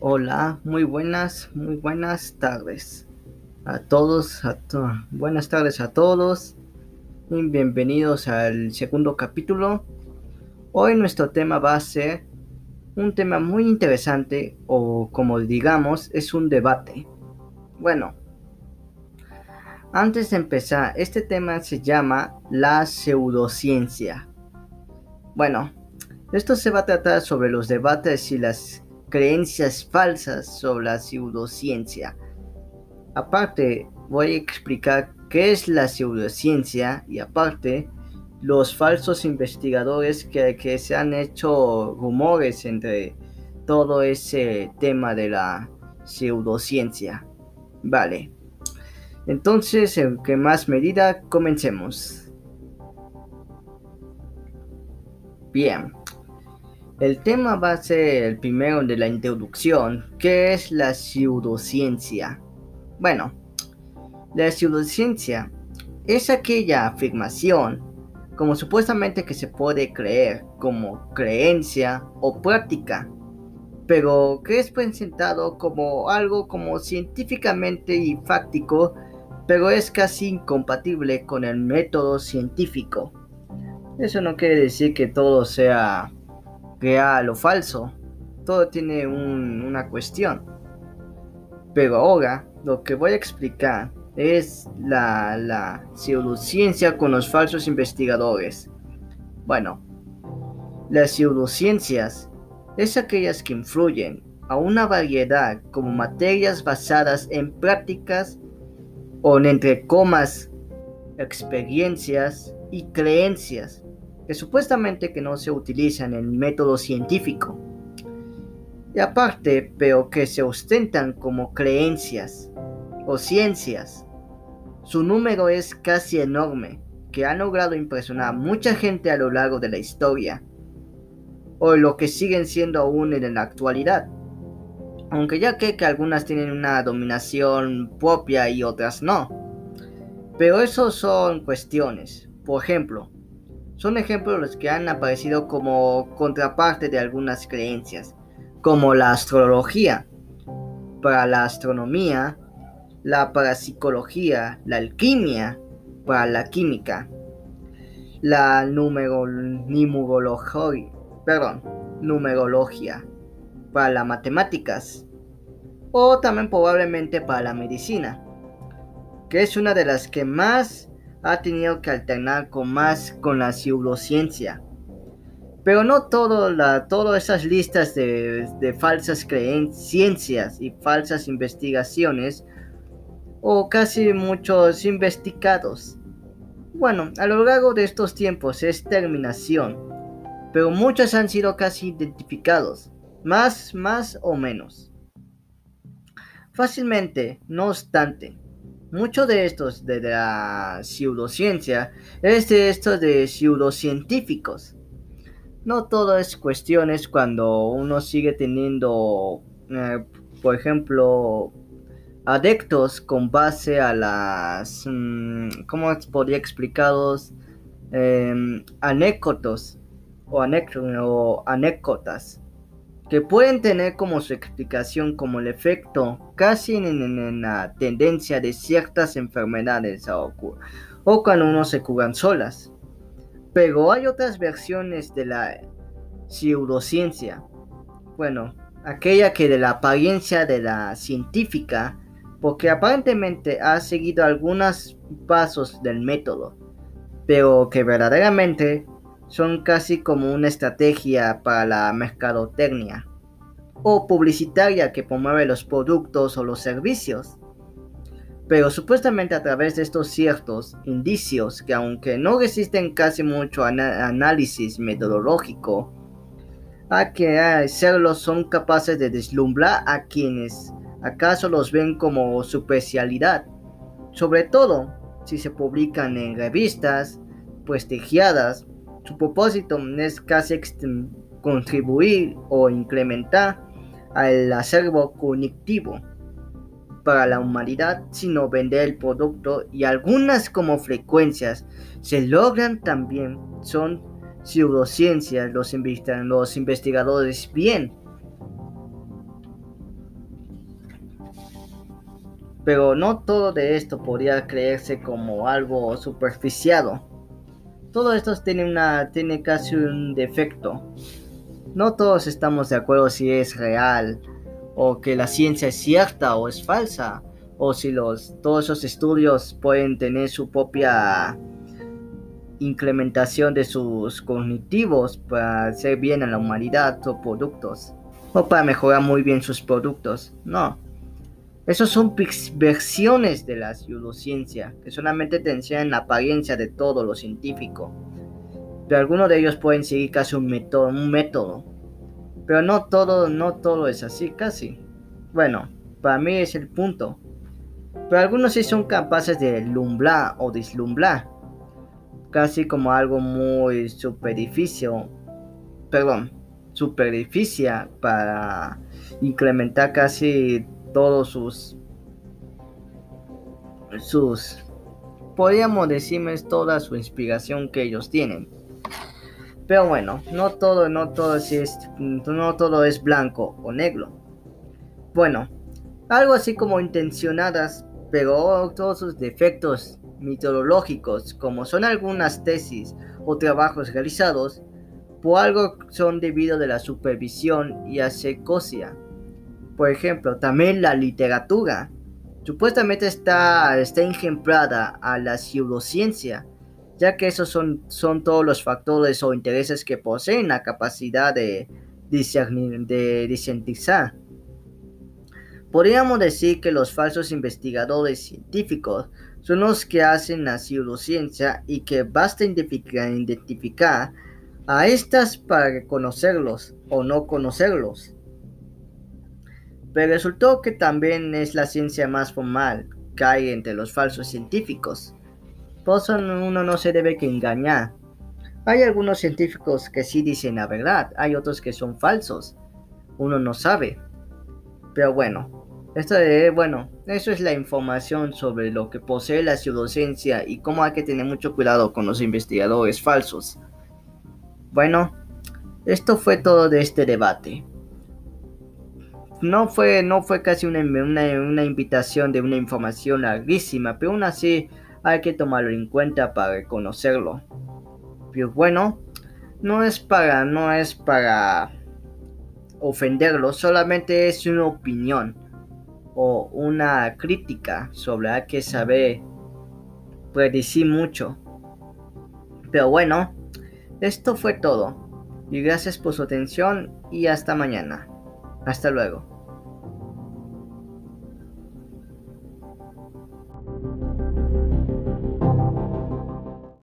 Hola, muy buenas, muy buenas tardes a todos, a buenas tardes a todos y bienvenidos al segundo capítulo. Hoy nuestro tema va a ser un tema muy interesante o como digamos es un debate. Bueno, antes de empezar, este tema se llama la pseudociencia. Bueno, esto se va a tratar sobre los debates y las creencias falsas sobre la pseudociencia. Aparte, voy a explicar qué es la pseudociencia y aparte, los falsos investigadores que, que se han hecho rumores entre todo ese tema de la pseudociencia. Vale. Entonces, en qué más medida, comencemos. Bien. El tema va a ser el primero de la introducción, que es la pseudociencia. Bueno, la pseudociencia es aquella afirmación, como supuestamente que se puede creer como creencia o práctica, pero que es presentado como algo como científicamente y fáctico, pero es casi incompatible con el método científico. Eso no quiere decir que todo sea real o falso. Todo tiene una cuestión. Pero ahora lo que voy a explicar es la, la pseudociencia con los falsos investigadores. Bueno, las pseudociencias es aquellas que influyen a una variedad como materias basadas en prácticas o en entre comas experiencias y creencias que supuestamente que no se utilizan en el método científico. Y aparte, pero que se ostentan como creencias o ciencias. Su número es casi enorme, que ha logrado impresionar a mucha gente a lo largo de la historia, o lo que siguen siendo aún en la actualidad. Aunque ya que, que algunas tienen una dominación propia y otras no. Pero eso son cuestiones. Por ejemplo, son ejemplos los que han aparecido como contraparte de algunas creencias, como la astrología, para la astronomía, la parapsicología, la alquimia, para la química, la numerología, perdón, numerología, para las matemáticas, o también probablemente para la medicina, que es una de las que más ha tenido que alternar con más con la pseudociencia. Pero no todo la, todas esas listas de, de falsas creencias y falsas investigaciones, o casi muchos investigados. Bueno, a lo largo de estos tiempos es terminación, pero muchos han sido casi identificados, más, más o menos. Fácilmente, no obstante, mucho de estos de la pseudociencia es de estos de pseudocientíficos. No todo es cuestiones cuando uno sigue teniendo, eh, por ejemplo, adeptos con base a las, mm, ¿cómo podría explicaros? Em, anécdotas o anécdotas que pueden tener como su explicación como el efecto casi en, la tendencia de ciertas enfermedades a ocurrir, o cuando uno se curan solas. Pero hay otras versiones de la pseudociencia. Bueno, aquella que de la apariencia de la científica, porque aparentemente ha seguido algunos pasos del método, pero que verdaderamente son casi como una estrategia para la mercadotecnia o publicitaria que promueve los productos o los servicios. Pero supuestamente a través de estos ciertos indicios que aunque no resisten casi mucho análisis metodológico, a que hacerlos son capaces de deslumbrar a quienes acaso los ven como su especialidad, sobre todo si se publican en revistas prestigiadas su propósito es casi contribuir o incrementar al acervo cognitivo para la humanidad, sino vender el producto y algunas como frecuencias se logran también son pseudociencias los, los investigadores bien. pero no todo de esto podría creerse como algo superficiado. Todo esto tiene, una, tiene casi un defecto. No todos estamos de acuerdo si es real, o que la ciencia es cierta o es falsa, o si los, todos esos estudios pueden tener su propia incrementación de sus cognitivos para hacer bien a la humanidad o productos, o para mejorar muy bien sus productos. No. Esos son versiones de la pseudociencia, que solamente te enseñan la apariencia de todo lo científico. Pero algunos de ellos pueden seguir casi un método, un método. Pero no todo, no todo es así, casi. Bueno, para mí es el punto. Pero algunos sí son capaces de lumbrar o deslumbrar casi como algo muy superficio, perdón, superficie para incrementar casi todos sus sus podríamos decirme toda su inspiración que ellos tienen. Pero bueno, no todo, no todo es, no todo es blanco o negro. Bueno, algo así como intencionadas, pero todos sus defectos mitológicos, como son algunas tesis o trabajos realizados, por algo son debido de la supervisión y asecosia. Por ejemplo, también la literatura. Supuestamente está, está ejemplada a la pseudociencia, ya que esos son, son todos los factores o intereses que poseen la capacidad de discernir, de discentizar. Podríamos decir que los falsos investigadores científicos son los que hacen la pseudociencia y que basta identificar, a estas para reconocerlos o no conocerlos. Pero resultó que también es la ciencia más formal que hay entre los falsos científicos. Por eso uno no se debe que engañar. Hay algunos científicos que sí dicen la verdad, hay otros que son falsos. Uno no sabe. Pero bueno, esto de, bueno, eso es la información sobre lo que posee la pseudociencia y cómo hay que tener mucho cuidado con los investigadores falsos. Bueno, esto fue todo de este debate. No fue, no fue casi una, una, invitación de una información larguísima, pero aún así hay que tomarlo en cuenta para reconocerlo. Pero bueno, no es para, no es para ofenderlo, solamente es una opinión o una crítica sobre hay que saber predecir mucho. Pero bueno, esto fue todo. Y gracias por su atención y hasta mañana. Hasta luego.